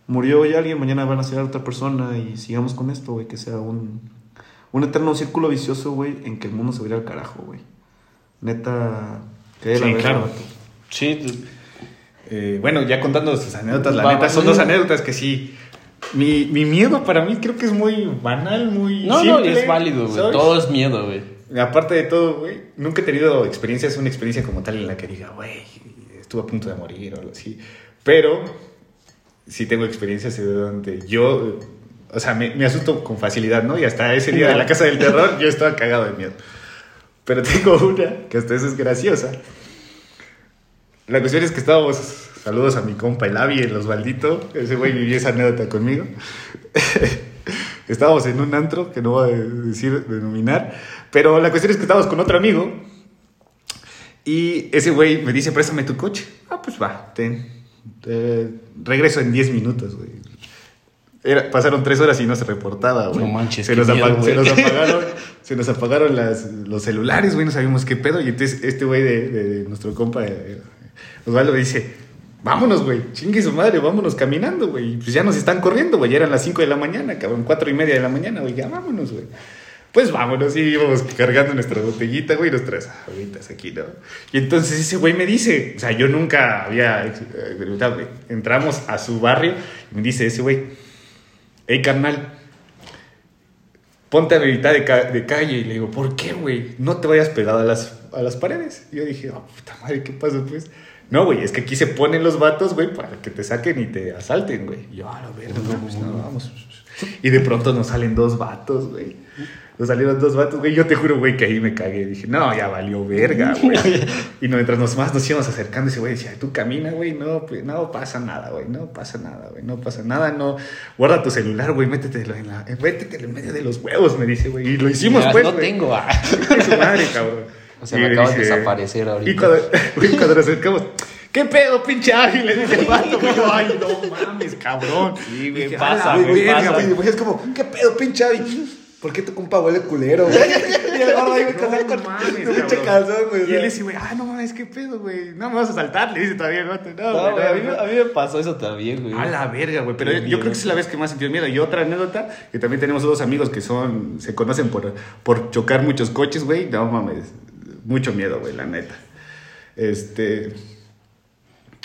murió hoy alguien, mañana van a ser otra persona y sigamos con esto, güey. Que sea un, un eterno círculo vicioso, güey, en que el mundo se vaya al carajo, güey. Neta, que de la Sí, verga, claro. vato. Sí, Eh, bueno, ya contando sus anécdotas, la Va, neta, son dos anécdotas que sí. Mi, mi miedo para mí creo que es muy banal, muy. no, no, simple, es válido, güey. Todo es miedo, güey. Aparte de todo, güey, nunca he tenido experiencias, una experiencia como tal en la que diga, güey, estuve a punto de morir o algo así. Pero sí tengo experiencias de donde yo, o sea, me, me asusto con facilidad, ¿no? Y hasta ese día de la casa del terror yo estaba cagado de miedo. Pero tengo una que hasta eso es graciosa. La cuestión es que estábamos, saludos a mi compa el Avi, el Osvaldito, ese güey vivió esa anécdota conmigo. estábamos en un antro, que no voy a decir, denominar, pero la cuestión es que estábamos con otro amigo y ese güey me dice, préstame tu coche. Ah, pues va, ten. Eh, regreso en 10 minutos, güey. Era- pasaron tres horas y no se reportaba, güey. No manches, se nos, miedo, apa- se nos apagaron, se nos apagaron las- los celulares, güey, no sabíamos qué pedo. Y entonces este güey de, de nuestro compa, eh, Osvaldo, me dice, vámonos, güey, chingue su madre, vámonos caminando, güey. Pues ya nos están corriendo, güey, ya eran las 5 de la mañana, cabrón, cuatro y media de la mañana, güey, ya vámonos, güey. Pues vámonos y íbamos cargando nuestra botellita, güey, nuestras aguitas aquí, ¿no? Y entonces ese güey me dice, o sea, yo nunca había ex- eh, experimentado, güey. Entramos a su barrio y me dice ese güey, hey, carnal, ponte a mitad de, ca- de calle. Y le digo, ¿por qué, güey? No te vayas pegado a las, a las paredes. Y yo dije, oh, puta madre, ¿qué pasa, pues? No, güey, es que aquí se ponen los vatos, güey, para que te saquen y te asalten, güey. Yo, a la verga, no, pues no, vamos. Y de pronto nos salen dos vatos, güey. Nos salieron dos vatos, güey. Yo te juro, güey, que ahí me cagué. Dije, no, ya valió verga, güey. Y mientras nos más nos íbamos acercando, ese güey decía, tú camina, güey, no, pues, no pasa nada, güey, no pasa nada, güey, no pasa nada, no. Guarda tu celular, güey, métetelo en, la, métetelo en medio de los huevos, me dice, güey. Y lo hicimos, Ya, pues, No tengo. ah. Su madre, cabrón. O sea, Y me me acabas de desaparecer ahorita. Y cuando, nos acercamos, ¿qué pedo, pinche ágil? Le dice el vato, ay, no mames, cabrón. Sí, güey, Dije, pasa, "A la güey, pasa". güey. Güey, es como, ¿qué pedo, pinche Avi? ¿Por qué tu compa huele culero, güey? Y el gordo ahí, güey, No con mames, un pinche cabrón. calzón, güey. Y él dice, güey, ah, no mames, qué pedo, güey. No me vas a saltar, le dice todavía vato. No, No, güey, a, mí, no, me- a mí me pasó eso también, güey. A la verga, güey. Pero Qué yo miedo. creo que esa es la vez que más sentí miedo. Y otra anécdota, que también tenemos dos amigos que son, se conocen por, por chocar muchos coches, güey. No mames, mucho miedo, güey, la neta. Este,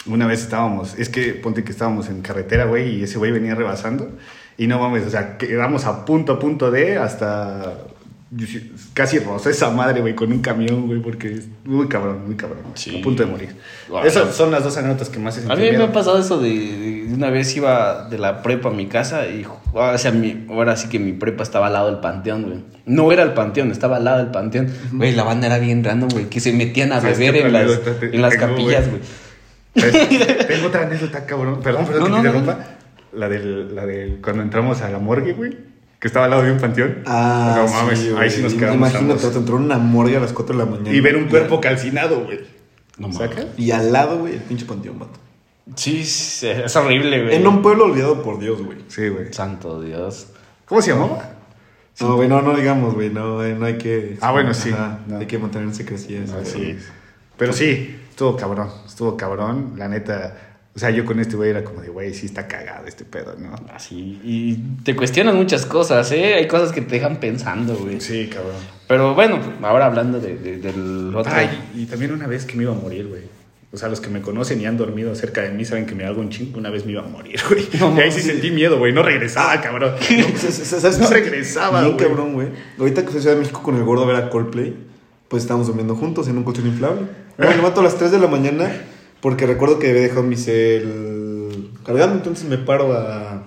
una vez estábamos, es que ponte que estábamos en carretera, güey, y ese güey venía rebasando. Y no mames, o sea, quedamos a punto, a punto de hasta casi rozó esa madre, güey, con un camión, güey, porque es muy cabrón, muy cabrón. Sí. A punto de morir. Guau. Esas son las dos anécdotas que más he A mí me ha pasado eso de, de una vez iba de la prepa a mi casa y o sea, mi, ahora sí que mi prepa estaba al lado del panteón, güey. No era el panteón, estaba al lado del panteón. Güey, la banda era bien random, güey, que se metían a ¿Sabes beber en las, anécdota te- en las tengo, capillas, güey? ¿Sabes? Tengo otra anécdota, cabrón. Perdón, perdón No, que no, te no, interrumpa. La del, la del cuando entramos a la morgue, güey. Que estaba al lado de un panteón. Ah, no mames, sí, ahí sí nos quedamos. Imagínate, te entró en una morgue a las 4 de la mañana. Y ver un cuerpo calcinado, güey. No mames. ¿Sacas? Y al lado, güey, el pinche panteón, vato. Sí, sí, es horrible, güey. En un pueblo olvidado por Dios, güey. Sí, güey. Santo Dios. ¿Cómo se llamaba? No, güey, no, no digamos, güey, no, eh, no hay que... Ah, bueno, sí. Ajá, No. Hay que mantener en secrecía es. Pero sí, estuvo cabrón. Estuvo cabrón. La neta. O sea, yo con este güey era como de, güey, sí está cagado este pedo, ¿no? Así. Y te cuestionas muchas cosas, ¿eh? Hay cosas que te dejan pensando, güey. Sí, cabrón. Pero bueno, ahora hablando de, de- del otro. Ay, y también una vez que me iba a morir, güey. O sea, los que me conocen y han dormido cerca de mí saben que me hago un chingo. Una vez me iba a morir, güey. No y ahí sí sentí miedo, güey. No regresaba, cabrón. ¿Sabes No regresaba, güey. cabrón, güey. Ahorita que fui a Ciudad de México con el gordo a ver a Coldplay, pues estábamos durmiendo juntos en un colchón inflable. Bueno, me levanto a las 3 de la mañana porque recuerdo que había dejado mi cel cargando, entonces me paro a,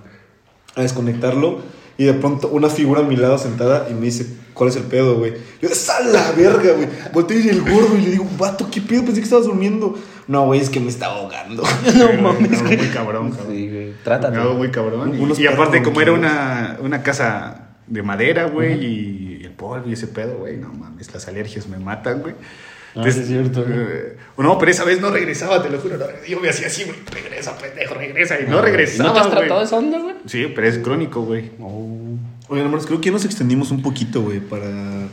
a desconectarlo y de pronto una figura a mi lado sentada y me dice, ¿cuál es el pedo, güey? Yo, ¡es a la verga, güey! Volteo y el gordo y le digo, vato, ¿qué pedo? Pensé que estabas durmiendo. No, güey, es que me estaba ahogando. no mames, Muy cabrón, cabrón. Sí, güey. Trátate. Me muy cabrón. Y- aparte, como era una, una casa de madera, güey, y el polvo y ese pedo, güey, no mames, las alergias me matan, güey. Ah, es cierto, güey. eh, no, pero esa vez no regresaba, te lo juro. no, yo me hacía así, güey, regresa, pendejo, regresa. Y no, regresaba. ¿No te has güey. tratado esa onda, güey? Sí, pero es crónico, güey. Oigan, hermanos, creo que ya nos extendimos un poquito, güey, para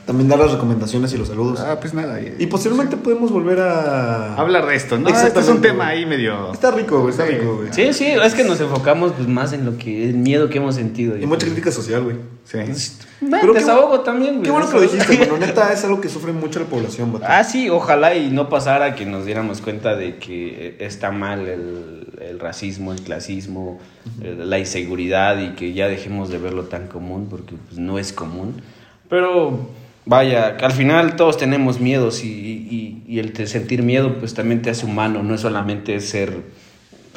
también dar las recomendaciones y los saludos. Ah, pues nada. y- Y posteriormente podemos volver a... Hablar de esto, ¿no? Este es un tema güey. ahí medio. Está rico, güey, está Sí. rico, güey. Sí, sí, es que nos enfocamos pues, más en lo que, el miedo que hemos sentido. Y mucha crítica social, güey. Sí. Bueno, Pero qué desahogo también, güey. Qué bueno que lo dijiste, bueno, neta, es algo que sufre mucho la población. Ah, sí, ojalá y no pasara que nos diéramos cuenta de que está mal el, el racismo, el clasismo, eh, la inseguridad y que ya dejemos de verlo tan común porque pues, no es común. Pero vaya, al final todos tenemos miedos y, y- y el te- sentir miedo pues también te hace humano, no es solamente ser,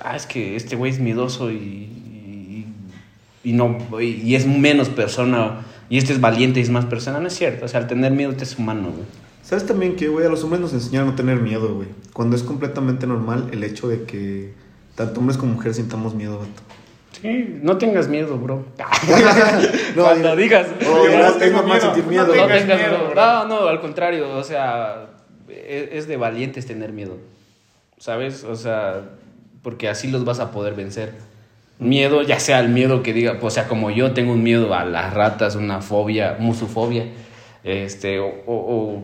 ah, es que este güey es miedoso y, y, y no, y, y es menos persona y este es valiente y es más persona, no es cierto, o sea, al tener miedo te hace humano, güey. ¿Sabes también que, güey, a los hombres nos enseñaron a no tener miedo, güey? Cuando es completamente normal el hecho de que tanto hombres como mujeres sintamos miedo, vato. Sí, no tengas miedo, bro. No, Cuando diga- digas. Oh, Yo no es tengo miedo, sentir no miedo. No tengas tengas miedo, miedo. bro. No, no, al contrario, o sea, es, es de valientes tener miedo. ¿Sabes? O sea, porque así los vas a poder vencer. Miedo, ya sea el miedo que diga, o sea, como yo tengo un miedo a las ratas, una fobia, musufobia, este, o, o, o-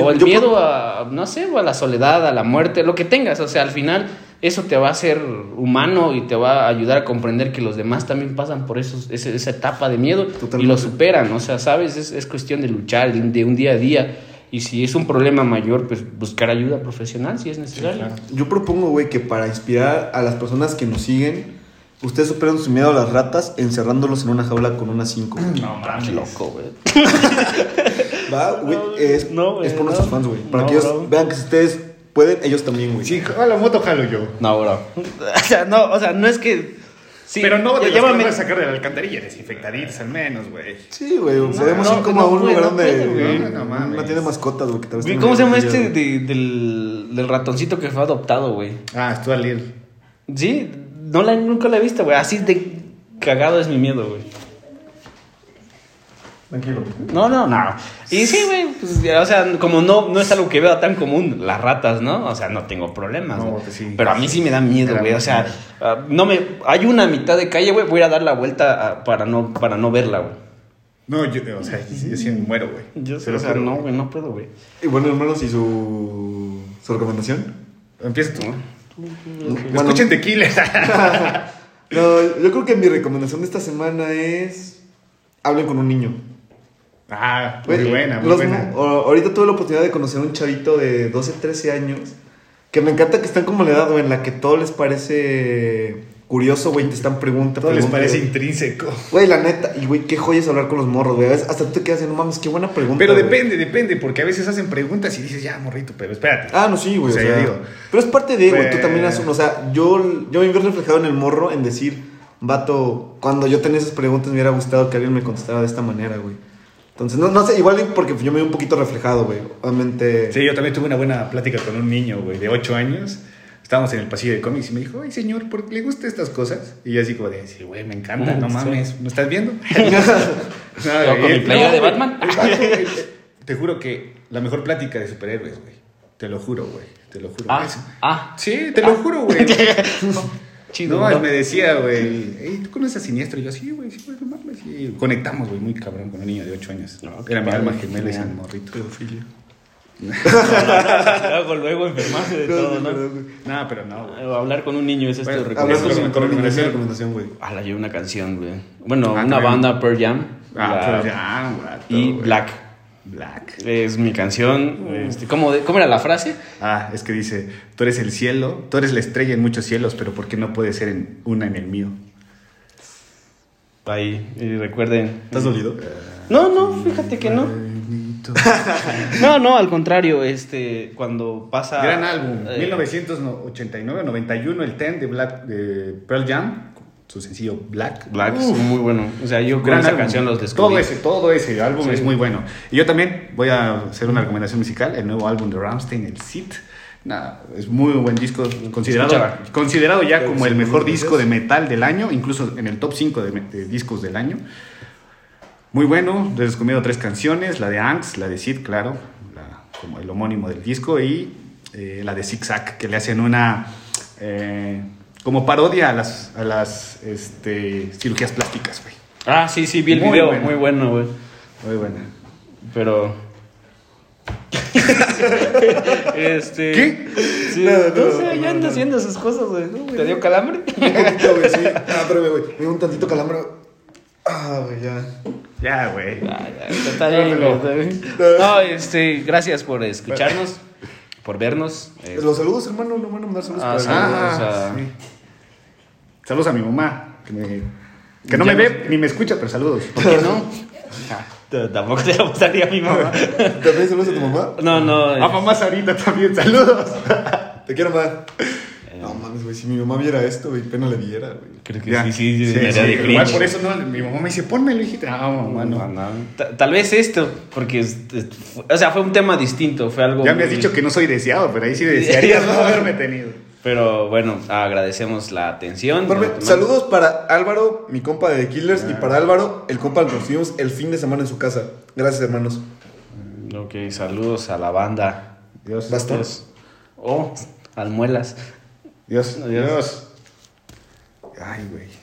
o el Yo- miedo a, no sé, o a la soledad, a la muerte, lo que tengas, o sea, al final eso te va a hacer humano y te va a ayudar a comprender que los demás también pasan por esos, ese- esa etapa de miedo y lo superan, o sea, ¿sabes? Es, es cuestión de luchar, de, de un día a día. Y si es un problema mayor, pues buscar ayuda profesional si es necesario. Yo propongo, güey, que para inspirar a las personas que nos siguen, Ustedes superan su miedo a las ratas encerrándolos en una jaula con una 5. No mames. Loco, güey. Va, güey, No, es, no, güey, es por nuestros no. fans, güey. Para No, que ellos bro. vean que si ustedes pueden, ellos también, güey. Sí, a la moto jalo yo. No, bro. O sea, no, o sea, no es que. Sí, Pero no, de vas a sacar de la alcantarilla, desinfectaditos al menos, güey. Sí, güey. O sea, debemos no, ir como no a un lugar no donde. No, no tiene mascotas, güey. que tal vez Güey, tengan ¿Cómo se llama este del, del ratoncito que fue adoptado, güey? Ah, estuvo al ir. Sí, no la, nunca la he visto, güey. Así de cagado es mi miedo, güey. Tranquilo. No, no, no. Y sí, güey, pues, ya, o sea, como no, no es algo que vea tan común, las ratas, ¿no? O sea, no tengo problemas. No, ¿no? sí. Pero a mí sí me da miedo, güey. O sea, ah, no me. Hay una mitad de calle, güey, voy a ir a dar la vuelta ah, para no, para no verla, güey. No, yo, o sea, yo sí me muero, güey. Yo sé, o sea, juro, no, güey, no puedo, güey. Y bueno, hermanos, ¿y su, su recomendación? Empieza tú. Bueno, Escuchen tequila. no, yo creo que mi recomendación de esta semana es. Hablen con un niño. ah, muy buena, muy los buena. o- ahorita tuve la oportunidad de conocer a un chavito de 12, 13 años. Que me encanta que están como la edad, güey, en la que todo les parece curioso, güey. Te están preguntando. Todo les parece intrínseco. Güey, la neta. Y, güey, qué joya es hablar con los morros, güey. A veces Hasta tú te quedas diciendo, no mames, qué buena pregunta. Pero güey". depende, depende, porque a veces hacen preguntas y dices, ya, morrito, pero espérate. Ah, no, sí, güey. O O sea, sea, yo digo, pero es parte de, güey. Tú pues- también haces. O sea, yo, yo me veo reflejado en el morro en decir, vato, cuando yo tenía esas preguntas me hubiera gustado que alguien me contestara de esta manera, güey. Entonces, no, no sé, igual porque yo me veo un poquito reflejado, güey. Obviamente. Sí, yo también tuve una buena plática con un niño, güey, de 8 años. Estábamos en el pasillo de cómics y me dijo, ay, señor, ¿por qué le gustan estas cosas? Y yo así como de, sí, güey, me encanta, no Sí. mames, ¿me estás viendo? Yo con mi él- playera de Batman. Te juro que la mejor plática de superhéroes, güey. Te lo juro, güey, te lo juro. Ah, ah. Sí, te lo juro, güey. Chido. No, ¿no? él me decía, güey, hey, ¿tú conoces a Siniestro? Y yo, sí, güey, sí, güey, no mames. Y conectamos, güey, muy cabrón con un niño de 8 años. No, qué Era mi alma gemela ese genial. morrito. Pedofilia. Luego, luego enfermarse de todo, ¿no? No, pero no, güey. Hablar con un niño, es Bueno, Hablar recomendación. con, con güey. Ah, la llevo una canción, güey. Bueno, Ah, una también. banda Pearl Jam. Ah, pero ya, vato, y güey. Black. Black. Es mi canción. Este, ¿cómo, de- ¿Cómo era la frase? Ah, es que dice, tú eres el cielo, tú eres la estrella en muchos cielos, pero ¿por qué no puedes ser en una en el mío? Ahí, y recuerden. ¿Estás dolido? No, no, fíjate que no. No, no, al contrario, este, cuando pasa... Gran álbum, eh, 1989-91, el Ten de Black de Pearl Jam, su sencillo Black. Black es muy bueno. O sea, yo con Gran esa álbum. canción los descubrí. Todo ese, todo ese álbum Sí. es muy bueno. Y yo también voy a hacer una recomendación musical, el nuevo álbum de Rammstein, el Sit. Nada, es muy buen disco, considerado, considerado ya como el mejor disco de metal del año, incluso en el top 5 de, de discos del año. Muy bueno, les recomiendo tres canciones, la de Angst, la de Sid, claro, la- como el homónimo del disco, y eh, la de Zig Zag, que le hacen una eh, como parodia a las, a las este, cirugías plásticas, güey. Ah, sí, sí, vi el Muy video. bueno. Muy bueno, güey. Muy buena. Pero... este... ¿Qué? Sí, No, no, no, sé, no, ya anda no. haciendo sus cosas, güey. ¿Te dio calambre? Un poquito, güey, sí. Ah, espérame, güey. Me dio un tantito calambre. Ah, güey, ya. Ya, güey. Ah, ya, está bien, güey, está bien. No, este, gracias por escucharnos, por vernos. eh, Los saludos, hermano. No van a mandar saludos Ah, para sí. el- Ah, sí. Saludos a mi mamá, que, me- que no Ya me no ve ni me escucha, pero saludos. ¿Por qué no? Ah, Tampoco te la gustaría a mi mamá. ¿También saludos a tu mamá? No, no. A mamá Sarita también, saludos. Te quiero, mamá. No mames, güey. Si mi mamá viera esto, güey, pena le diera, güey. Creo que Ya. sí, sí, sí, Sí, me haría sí, de igual cringe. por eso no, mi mamá me dice, pónmelo, hijita. Ah, mamá, No, no. no. Ta- Tal vez esto, porque, es- es- fue- o sea, fue un tema distinto, fue algo... Ya me has muy- dicho que no soy deseado, pero ahí sí desearías no haberme tenido. Pero bueno, agradecemos la atención. Nos saludos para Álvaro, mi compa de The Killers, y para Álvaro, el compa que nos fuimos el fin de semana en su casa. Gracias, hermanos. Ok, saludos a la banda. Dios. Basta. Dios. Oh, almuelas. Dios. Adiós. Dios. Ay, güey.